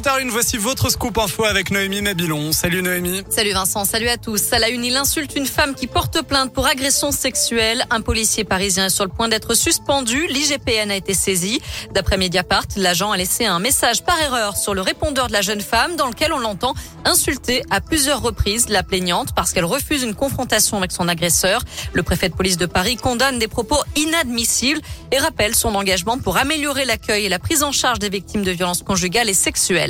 7h01, voici votre scoop info avec Noémie Mabilon. Salut Noémie. Salut Vincent, salut à tous. À la une, il insulte une femme qui porte plainte pour agression sexuelle. Un policier parisien est sur le point d'être suspendu. L'IGPN a été saisi. D'après Mediapart, l'agent a laissé un message par erreur sur le répondeur de la jeune femme dans lequel on l'entend insulter à plusieurs reprises la plaignante parce qu'elle refuse une confrontation avec son agresseur. Le préfet de police de Paris condamne des propos inadmissibles et rappelle son engagement pour améliorer l'accueil et la prise en charge des victimes de violences conjugales et sexuelles.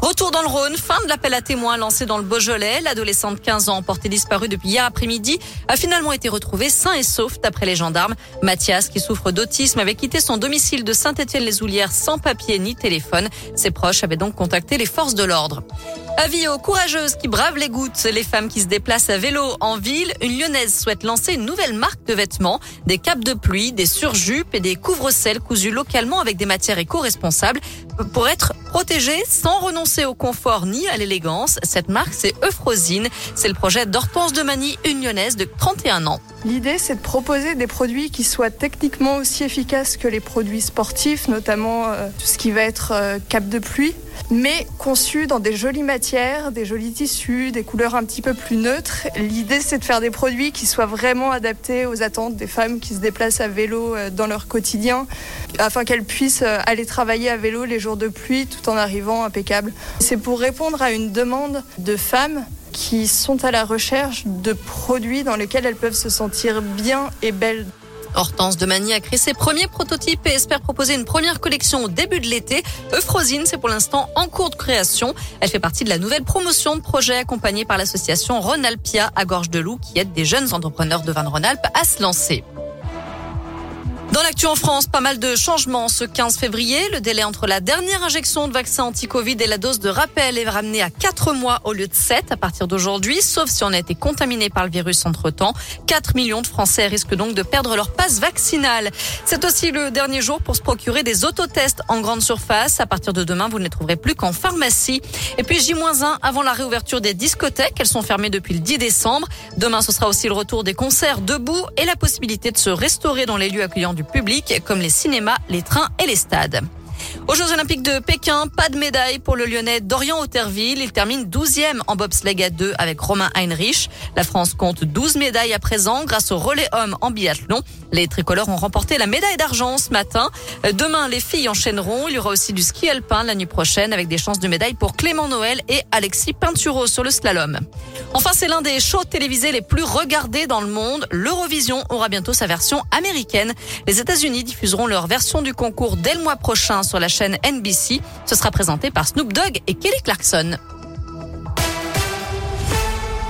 Retour dans le Rhône, fin de l'appel à témoins lancé dans le Beaujolais. L'adolescente de 15 ans, portée disparue depuis hier après-midi, a finalement été retrouvée sain et sauf d'après les gendarmes. Mathias, qui souffre d'autisme, avait quitté son domicile de Saint-Étienne-les-Oulières sans papier ni téléphone. Ses proches avaient donc contacté les forces de l'ordre. Avis aux courageuses qui bravent les gouttes, les femmes qui se déplacent à vélo en ville, une lyonnaise souhaite lancer une nouvelle marque de vêtements, des capes de pluie, des surjupes et des couvre-sels cousus localement avec des matières éco-responsables pour être protégée sans renoncer au confort ni à l'élégance. Cette marque, c'est Euphrosine. C'est le projet d'Hortense de Mani, une lyonnaise de 31 ans. L'idée, c'est de proposer des produits qui soient techniquement aussi efficaces que les produits sportifs, notamment euh, tout ce qui va être euh, cape de pluie mais conçu dans des jolies matières, des jolis tissus, des couleurs un petit peu plus neutres. L'idée, c'est de faire des produits qui soient vraiment adaptés aux attentes des femmes qui se déplacent à vélo euh, dans leur quotidien, afin qu'elles puissent euh, aller travailler à vélo les jours de pluie tout en arrivant impeccable. C'est pour répondre à une demande de femmes qui sont à la recherche de produits dans lesquels elles peuvent se sentir bien et belles. Hortense de Mani a créé ses premiers prototypes et espère proposer une première collection au début de l'été. Euphrosine, c'est pour l'instant en cours de création. Elle fait partie de la nouvelle promotion de projet accompagnée par l'association Rhône-Alpia à Gorge de Loup qui aide des jeunes entrepreneurs de Van Rhône-Alpes à se lancer. Dans l'actu en France, pas mal de changements. Ce 15 février, le délai entre la dernière injection de vaccin anti-Covid et la dose de rappel est ramené à 4 mois au lieu de 7 à partir d'aujourd'hui, sauf si on a été contaminé par le virus entre-temps. 4 millions de Français risquent donc de perdre leur passe vaccinale. C'est aussi le dernier jour pour se procurer des autotests en grande surface. À partir de demain, vous ne les trouverez plus qu'en pharmacie. Et puis J-1 avant la réouverture des discothèques. Elles sont fermées depuis le 10 décembre. Demain, ce sera aussi le retour des concerts debout et la possibilité de se restaurer dans les lieux accueillants du public comme les cinémas, les trains et les stades. Aux Jeux Olympiques de Pékin, pas de médaille pour le Lyonnais Dorian Auterville. Il termine 12e en bobsleigh à 2 avec Romain Heinrich. La France compte 12 médailles à présent grâce au relais homme en biathlon. Les tricolores ont remporté la médaille d'argent ce matin. Demain, les filles enchaîneront. Il y aura aussi du ski alpin la nuit prochaine avec des chances de médaille pour Clément Noël et Alexis Pinturo sur le slalom. Enfin, c'est l'un des shows télévisés les plus regardés dans le monde. L'Eurovision aura bientôt sa version américaine. Les États-Unis diffuseront leur version du concours dès le mois prochain sur la chaîne NBC. Ce sera présenté par Snoop Dogg et Kelly Clarkson.